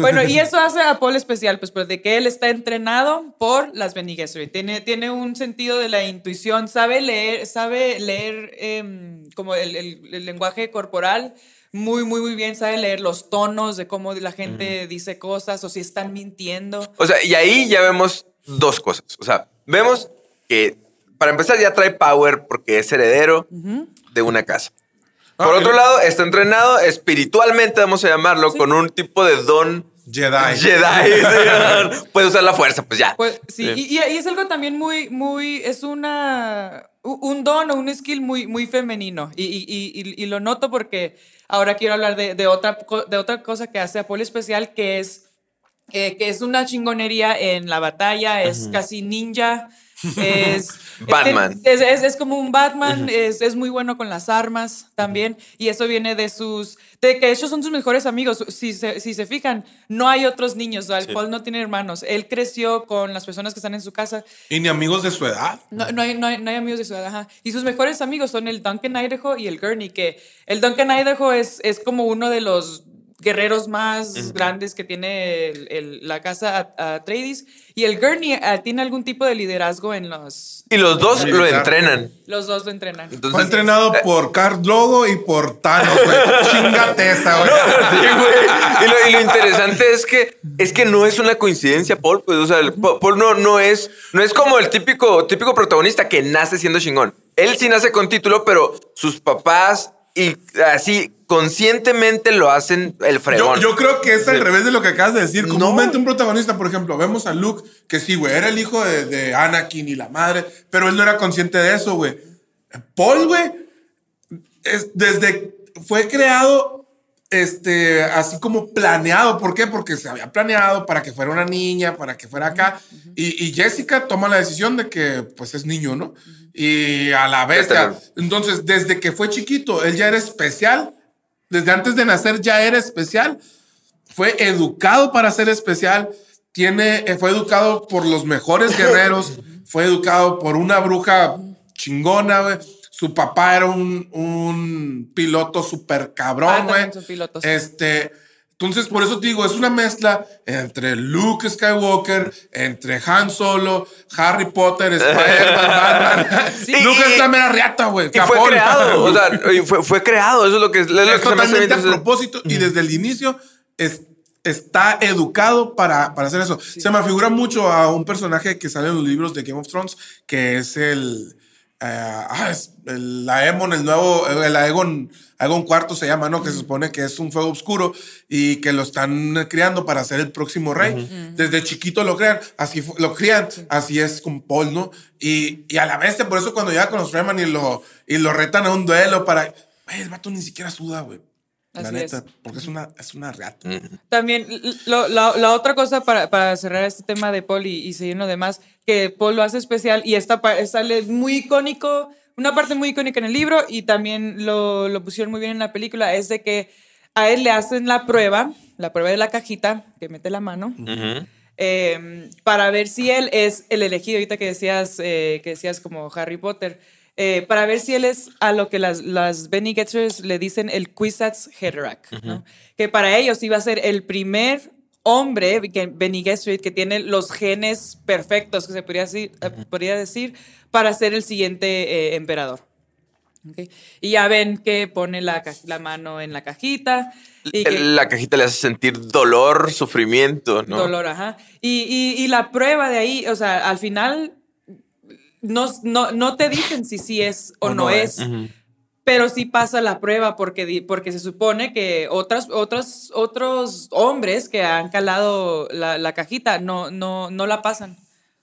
Bueno, y eso hace a Paul especial, pues, pues de que él está entrenado por las Bene Gesserit. Tiene, tiene un sentido de la intuición, sabe leer, sabe leer em, como el, el- el lenguaje corporal muy, muy, muy bien, sabe leer los tonos de cómo la gente dice cosas o si están mintiendo. O sea, y ahí ya vemos dos cosas. O sea, vemos que para empezar ya trae power porque es heredero de una casa. Por Ah, otro y- lado, está entrenado espiritualmente, vamos a llamarlo, con un tipo de don Jedi. Jedi. (laughs) Puede usar la fuerza, pues ya. Pues, sí, Y, y- y es algo también muy, muy, es una, un don o un skill muy, muy femenino. Y, y- y- lo noto porque ahora quiero hablar de, de otra, de otra cosa que hace a Paul especial, que es, eh, que es una chingonería en la batalla, es casi ninja. Es, (laughs) Batman. Es, es- es como un Batman, es, es muy bueno con las armas también. Y eso viene de sus. de que ellos son sus mejores amigos. Si se, si se fijan, no hay otros niños. ¿vale? Paul no tiene hermanos. Él creció con las personas que están en su casa. Y ni amigos de su edad. No, no hay, no, hay, no hay amigos de su edad. ajá. Y sus mejores amigos son el Duncan Idaho y el Gurney. Que el Duncan Idaho es, es como uno de los guerreros más grandes que tiene el- el- la casa Atreides. Y el Gurney ah, tiene algún tipo de liderazgo en los. Y los dos lo Militar. entrenan. Los dos lo entrenan. Entonces, Fue entrenado por Carl Drogo y por Thanos, güey. (laughs) Chingate esa, güey. Sí, güey. Y lo, y lo interesante es que es que no es una coincidencia, Paul. Pues, o sea, Paul no, no es no es como el típico típico protagonista que nace siendo chingón. Él sí nace con título, pero sus papás y así conscientemente lo hacen el fregón. yo creo que es al Sí. revés de lo que acabas de decir. No. Comúnmente un protagonista, por ejemplo, vemos a Luke, que sí, güey, era el hijo de, de Anakin y la madre, pero él no era consciente de eso, güey. Paul, güey, es- desde fue creado este, así como planeado. ¿Por qué? Porque se había planeado para que fuera una niña, para que fuera acá. y, y Jessica toma la decisión de que, pues, es niño, ¿no? Y a la vez, entonces, desde que fue chiquito, él ya era especial. Desde antes de nacer ya era especial. Fue educado para ser especial. Tiene, eh, fue educado por los mejores (laughs) guerreros. fue educado por una bruja chingona, güey. Su papá era un, un piloto súper Ah, cabrón, güey. son pilotos. Este, entonces, por eso te digo, es una mezcla entre Luke Skywalker, entre Han Solo, Harry Potter, (laughs) Spider-Man, Batman. Sí. Luke Y- es la mera riata, güey. Y fue creado, o sea, (laughs) y fue, fue creado, eso es lo que es, lo que es totalmente a propósito y desde el inicio es- está educado para, para hacer eso. Se me figura mucho a un personaje que sale en los libros de Game of Thrones, que es el... eh, ah, es el Aemon, el nuevo, el Aegon, Aegon cuarto se llama, ¿no? Que se supone que es un fuego oscuro y que lo están criando para ser el próximo rey. Desde chiquito lo crean, así lo crían, así es con Paul, ¿no? Y, y a la vez, por eso cuando llega con los Freeman y lo, y lo retan a un duelo para... Güey, el vato ni siquiera suda, güey. La neta, es. porque es una, es una reata. También lo- la, la otra cosa para, para cerrar este tema de Paul y, y seguir en lo demás, que Paul lo hace especial y esta sale muy icónico, una parte muy icónica en el libro y también lo, lo pusieron muy bien en la película, es de que a él le hacen la prueba, la prueba de la cajita, que mete la mano, eh, para ver si él es el elegido, ahorita que decías, eh, que decías como Harry Potter, eh, para ver si él es a lo que las, las Benny Getters le dicen el Kwisatz Haderach, ¿no? que para ellos iba a ser el primer hombre, Benny Gesserit, que tiene los genes perfectos, que se podría decir, eh, podría decir para ser el siguiente eh, emperador. ¿ok? Y ya ven que pone la, la mano en la cajita. Y que, La cajita le hace sentir dolor, sufrimiento, ¿no? Dolor, ajá. Y, y- y la prueba de ahí, o sea, al final no, no, no te dicen si sí es o, O no, no es, es. pero sí pasa la prueba porque, porque se supone que otras, otros, otros hombres que han calado la, la cajita no, no, no la pasan.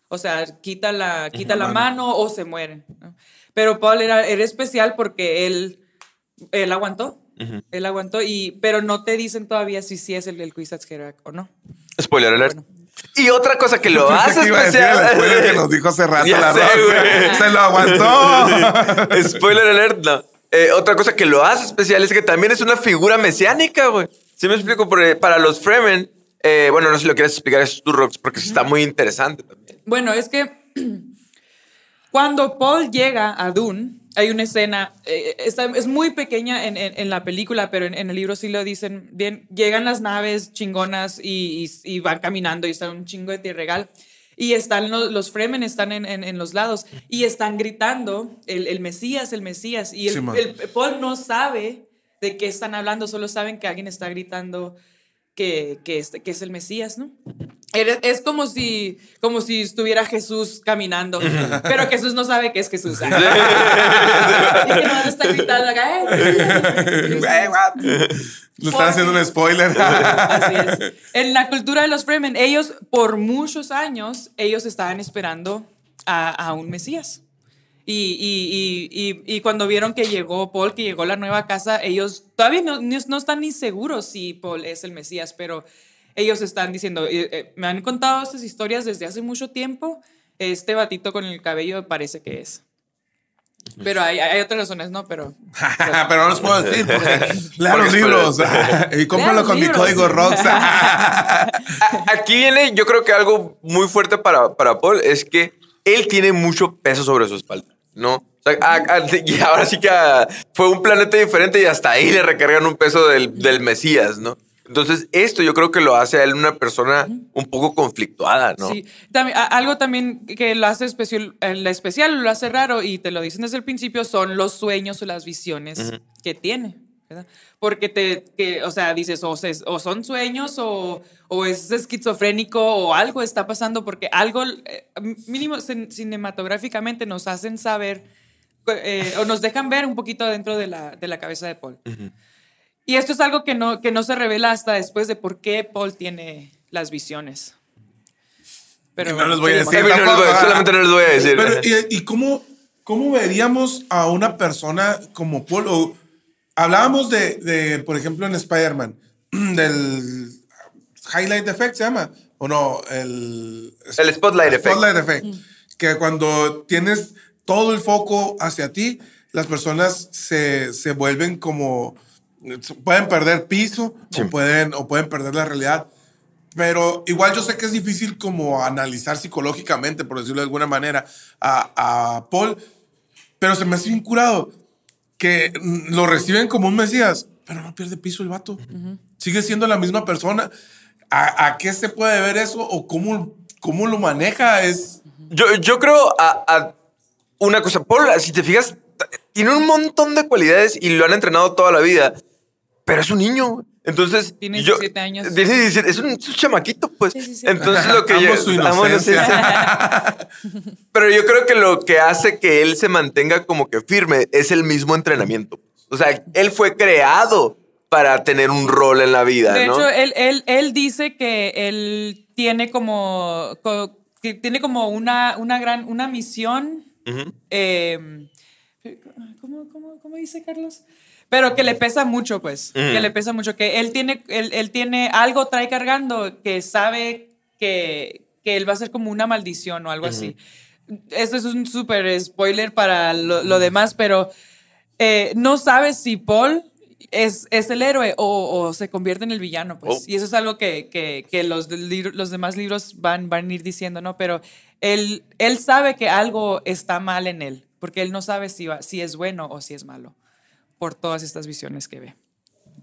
O sea, quita la, quita la mano. o se mueren. Pero Paul era, era especial porque él, él aguantó. Él aguantó, y, pero no te dicen todavía si sí es el, el Kwisatz Haderach o no. Spoiler alert. Y otra cosa que lo (laughs) hace que especial. spoiler que nos dijo hace rato (laughs) Ya la sé. Se lo aguantó. (laughs) Spoiler alert, no. Eh, otra cosa que lo hace especial es que también es una figura mesiánica, güey. Si me explico, Por- para los Fremen, eh, bueno, no sé si lo quieres explicar, es tu Rox, porque sí está muy interesante también. Bueno, es que (clears throat) cuando Paul llega a Dune, hay una escena, eh, está- es muy pequeña en, en- en la película, pero en, en el libro sí lo dicen bien. Llegan las naves chingonas y, y- y van caminando y está un chingo de tierregal. Y están los, los Fremen están en, en- en los lados y están gritando el, el Mesías, el Mesías. Y el, Sí, el- Paul no sabe de qué están hablando, solo saben que alguien está gritando que, que, es, que es el Mesías, ¿no? Es como si, como si estuviera Jesús caminando, pero Jesús no sabe que es Jesús. (laughs) y que no está gritando acá, "Eh". Le están haciendo un spoiler. Así es. En la cultura de los Fremen, ellos por muchos años, ellos estaban esperando a, a un Mesías. Y, y- y- y- y cuando vieron que llegó Paul, que llegó la nueva casa, ellos todavía no, no están ni seguros si Paul es el Mesías, pero ellos están diciendo, eh, eh, me han contado estas historias desde hace mucho tiempo, este batito con el cabello parece que es. Pero hay, hay otras razones, ¿no? Pero... (laughs) Pero no los puedo decir porque (laughs) lean los libros (laughs) y cómpralo con mi código ROX. A- Aquí viene, yo creo que algo muy fuerte para, para Paul es que él tiene mucho peso sobre su espalda, ¿no? O sea, a- a- (laughs) y ahora sí que a- fue un planeta diferente y hasta ahí le recargan un peso del, del Mesías, ¿no? Entonces, esto yo creo que lo hace a él una persona un poco conflictuada, ¿no? Sí, también, algo también que lo hace especial, la especial, lo hace raro y te lo dicen desde el principio, son los sueños o las visiones que tiene. ¿Verdad? Porque te, que, o sea, dices, o, se- o son sueños o, o es esquizofrénico o algo está pasando porque algo, eh, mínimo cin- cinematográficamente nos hacen saber eh, o nos dejan ver un poquito dentro de la, de la cabeza de Paul. Y esto es algo que no, que no se revela hasta después de por qué Paul tiene las visiones. Pero No les voy a decir. No les voy- solamente no les voy a decir. Pero, ¿y, y cómo, cómo veríamos a una persona como Paul? O, hablábamos de, de, por ejemplo, en Spider-Man, (clears throat) del Highlight Effect, ¿se llama? ¿O no? El, El Spotlight Effect. Spotlight Effect. Que cuando tienes todo el foco hacia ti, las personas se, se vuelven como... Pueden perder piso o, pueden, o pueden perder la realidad. Pero igual yo sé que es difícil como analizar psicológicamente, por decirlo de alguna manera, a, a Paul. Pero se me hace bien curado que mm, lo reciben como un mesías, pero no pierde piso el vato. Sigue siendo la misma persona. ¿A, a qué se puede ver eso o cómo, cómo lo maneja? Es. Yo, yo creo a, a una cosa. Paul, si te fijas, tiene un montón de cualidades y lo han entrenado toda la vida, pero es un niño. Entonces, Tiene yo- 17 años. Tiene 17, es un, es un chamaquito, pues. Sí, sí, sí. Entonces, lo que Amo yo. su amo la inocencia. (laughs) Pero yo creo que lo que hace que él se mantenga como que firme es el mismo entrenamiento. O sea, él fue creado para tener un rol en la vida, De ¿no? hecho, él, él, él dice que él tiene como, co- que tiene como una, una gran, una misión. eh, ¿cómo, cómo, cómo dice Carlos? Pero que le pesa mucho, pues. Que le pesa mucho. Que él tiene, él, él tiene algo trae cargando que sabe que, que él va a ser como una maldición o algo así. Esto es un súper spoiler para lo, lo demás, pero eh, no sabes si Paul es, es el héroe o, o se convierte en el villano, pues. Oh. Y eso es algo que, que, que los, los demás libros van, van a ir diciendo, ¿no? Pero él, él sabe que algo está mal en él, porque él no sabe si, va- si es bueno o si es malo, por todas estas visiones que ve.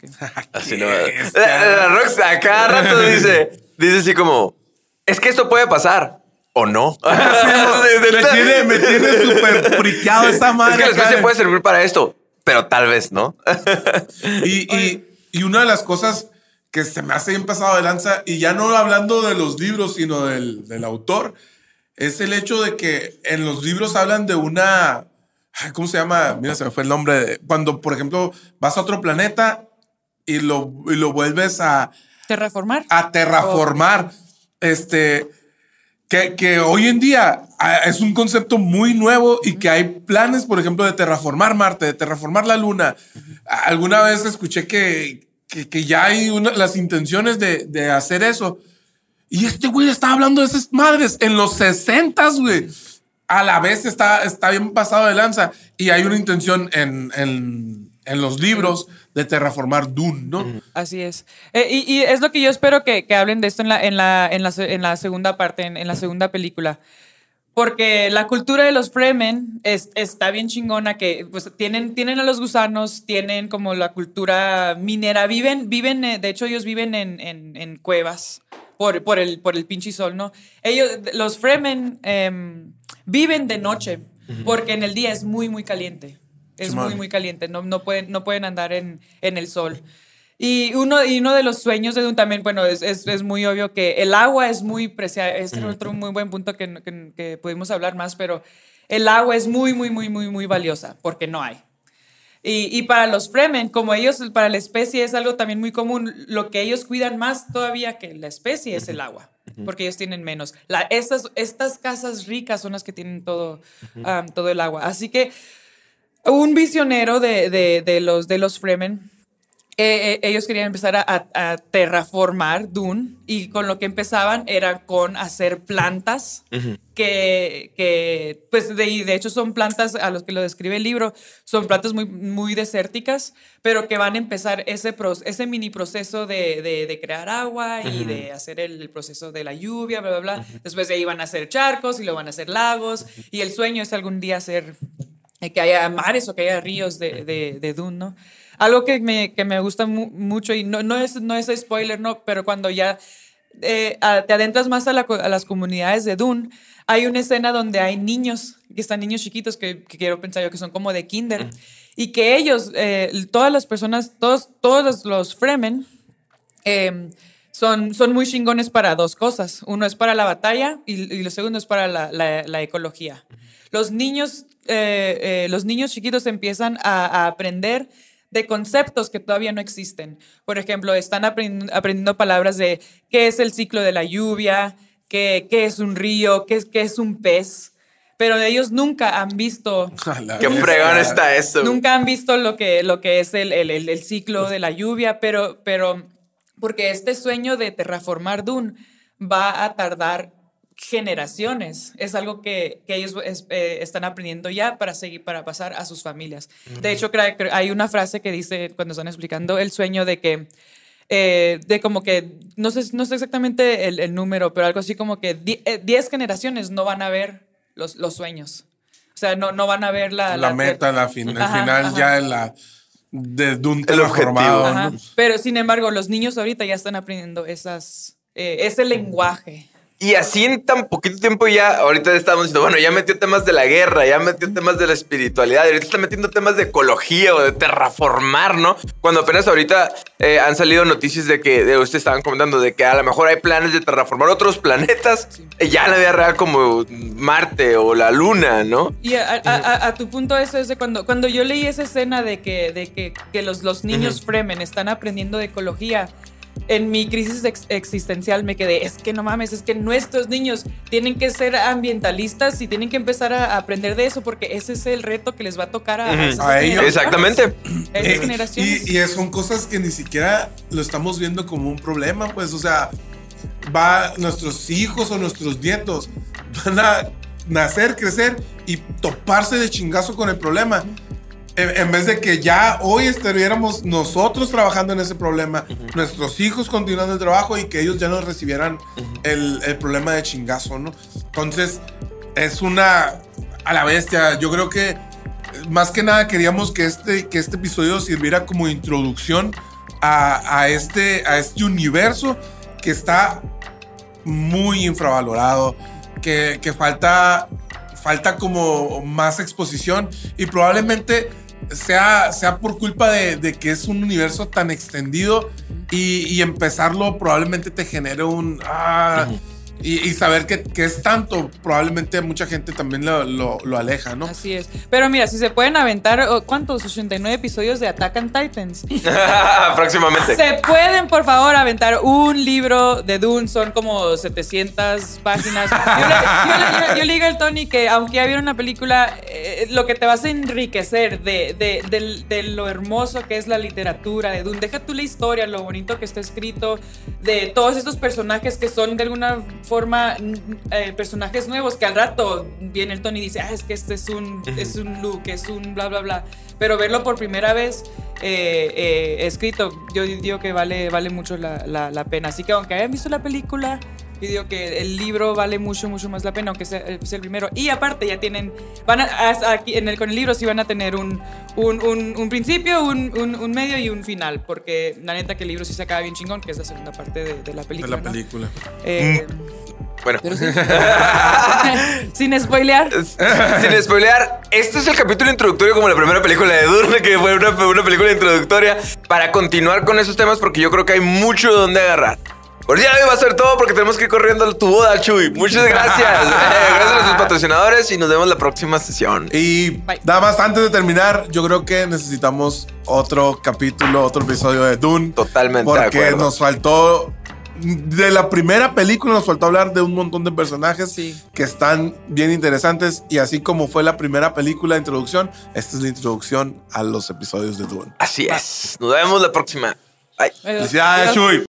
(laughs) Así no. es? La, la Rox a cada rato dice, dice así como, es que esto puede pasar o no. (laughs) (laughs) me tiene, súper friqueado esa madre. Es que la especie puede servir para esto, pero tal vez no. Y, y, y una de las cosas que se me hace bien pasado de lanza, y ya no hablando de los libros, sino del, del autor, es el hecho de que en los libros hablan de una. Ay, ¿Cómo se llama? Mira, se me fue el nombre. de- cuando, por ejemplo, vas a otro planeta y lo, y lo vuelves a, ¿Terraformar? a terraformar. Este. Que, que hoy en día ah, es un concepto muy nuevo y que hay planes, por ejemplo, de terraformar Marte, de terraformar la Luna. Alguna vez escuché que, que, que ya hay una- las intenciones de, de hacer eso. Y este güey está hablando de esas madres en los 60, güey. A la vez está, está bien pasado de lanza y hay una intención en, en, en los libros de terraformar Dune, ¿no? Así es. Eh, y, y es lo que yo espero que, que hablen de esto en la, en la, en la, en la segunda parte, en, en la segunda película. Porque la cultura de los Fremen es, está bien chingona, que pues, tienen, tienen a los gusanos, tienen como la cultura minera, viven, viven eh, de hecho ellos viven en, cuevas por, por, el, por el pinche sol, ¿no? Ellos, los Fremen em, viven de noche, porque en el día es muy, muy caliente. Es muy, muy caliente, no, no, pueden, no pueden andar en, en el sol. Y uno, y uno de los sueños de Dune también, bueno, es, es, es muy obvio que el agua es muy preciada. Este es otro muy buen punto que, que, que pudimos hablar más, pero el agua es muy, muy, muy, muy, muy valiosa porque no hay. Y, y para los Fremen, como ellos, para la especie es algo también muy común, lo que ellos cuidan más todavía que la especie es el agua, porque ellos tienen menos. La, estas, estas casas ricas son las que tienen todo, um, todo el agua. Así que un visionero de, de, de los, de los Fremen, eh, eh, ellos querían empezar a, a- a terraformar Dune y con lo que empezaban era con hacer plantas que, que, pues de, hecho son plantas a los que lo describe el libro, son plantas muy, muy desérticas, pero que van a empezar ese, mini proceso de, de- de crear agua y de hacer el, proceso de la lluvia, bla, bla, bla. Después de ahí van a hacer charcos y luego van a hacer lagos y el sueño es algún día hacer eh, que haya mares o que haya ríos de, de, de Dune, ¿no? Algo que me, que me gusta mu- mucho y no, no, es, no es spoiler, ¿no? Pero cuando ya eh, a- te adentras más a, la co- a las comunidades de Dune, hay una escena donde hay niños, que están niños chiquitos, que, que quiero pensar yo que son como de kinder, y que ellos, eh, todas las personas, todos, todos los Fremen, eh, son, son muy chingones para dos cosas. Uno es para la batalla y, y lo segundo es para la, la- la ecología. Los niños, eh, los niños chiquitos empiezan a, a aprender de conceptos que todavía no existen. Por ejemplo, están aprendiendo, aprendiendo palabras de qué es el ciclo de la lluvia, qué, qué es un río, qué es, qué es un pez. Pero ellos nunca han visto Qué fregón está eso. Nunca han visto lo que, lo que es el, el- el- el ciclo de la lluvia, pero, pero porque este sueño de terraformar Dune va a tardar generaciones. Es algo que, que ellos es- eh, están aprendiendo ya para seguir, para pasar a sus familias. De hecho, cre- cre- hay una frase que dice cuando están explicando el sueño de que eh, de como que, no sé, no sé exactamente el, el número, pero algo así como que 10 generaciones no van a ver los, los sueños. O sea, no, no van a ver la, La meta, la fin, el Ajá, final ajá. ya en la de Dune El objetivo. Pero sin embargo, los niños ahorita ya están aprendiendo esas, eh, ese lenguaje. Y así en tan poquito tiempo ya, ahorita estamos diciendo, bueno, ya metió temas de la guerra, ya metió temas de la espiritualidad, ahorita está metiendo temas de ecología o de terraformar, ¿no? Cuando apenas ahorita eh, han salido noticias de que, de ustedes estaban comentando, de que a lo mejor hay planes de terraformar otros planetas, eh, ya en la vida real como Marte o la Luna, ¿no? Y a, a- a- a tu punto eso es de cuando, cuando yo leí esa escena de que, de que, que los, los niños Fremen están aprendiendo de ecología, en mi crisis ex- existencial me quedé, es que no mames, es que nuestros niños tienen que ser ambientalistas y tienen que empezar a aprender de eso porque ese es el reto que les va a tocar a, A ellos. Exactamente. A esas Eh, generaciones. Y, y son cosas que ni siquiera lo estamos viendo como un problema, pues, o sea, va nuestros hijos o nuestros nietos van a nacer, crecer y toparse de chingazo con el problema. En vez de que ya hoy estuviéramos nosotros trabajando en ese problema, nuestros hijos continuando el trabajo y que ellos ya no recibieran el, el problema de chingazo, ¿no? Entonces, es una a la bestia. Yo creo que más que nada queríamos que este, que este episodio sirviera como introducción a, a este, a este universo que está muy infravalorado, que, que falta, falta como más exposición y probablemente sea, sea por culpa de, de que es un universo tan extendido y, empezarlo probablemente te genere un... ah, y, y saber que, que es tanto, probablemente mucha gente también lo, lo- lo aleja, ¿no? Así es. Pero mira, si se pueden aventar, oh, ¿cuántos? 89 episodios de Attack on Titans. (laughs) (laughs) Próximamente. Se pueden, por favor, aventar un libro de Dune, son como 700 páginas. Yo le, yo le- yo- yo le digo al Tony que aunque ya vieron una película, eh, lo que te vas a enriquecer de, de- del- de lo hermoso que es la literatura de Dune, deja tú la historia, lo bonito que está escrito, de todos estos personajes que son de alguna forma eh, personajes nuevos, que al rato viene el Tony y dice, ah, es que este es un, es un look, es un bla, bla, bla. Pero verlo por primera vez eh, eh, escrito, yo digo que vale, vale mucho la, la- la pena. Así que aunque hayan visto la película, yo digo que el libro vale mucho, mucho más la pena, aunque sea, eh, sea el primero. Y aparte ya tienen, van a, aquí en el, con el libro sí van a tener un, un, un- un principio, un, un- un medio y un final, porque la neta que el libro sí se acaba bien chingón, que es la segunda parte de, de la De película. la ¿no? película. Eh, Bueno. pero sí. (laughs) Sin spoilear. Sin spoilear, este es el capítulo introductorio como la primera película de Dune, que fue una, una película introductoria, para continuar con esos temas porque yo creo que hay mucho donde agarrar. Por día de hoy va a ser todo porque tenemos que ir corriendo a tu boda, Chuy. Muchas gracias. (laughs) Eh, gracias a nuestros patrocinadores y nos vemos la próxima sesión. Y Bye. nada más antes de terminar, yo creo que necesitamos otro capítulo, otro episodio de Dune. Totalmente de Porque nos faltó. De la primera película nos faltó hablar de un montón de personajes Sí. que están bien interesantes. Y así como fue la primera película de introducción, esta es la introducción a los episodios de Dune. Así es. Nos vemos la próxima. Bye. Adiós. Chuy.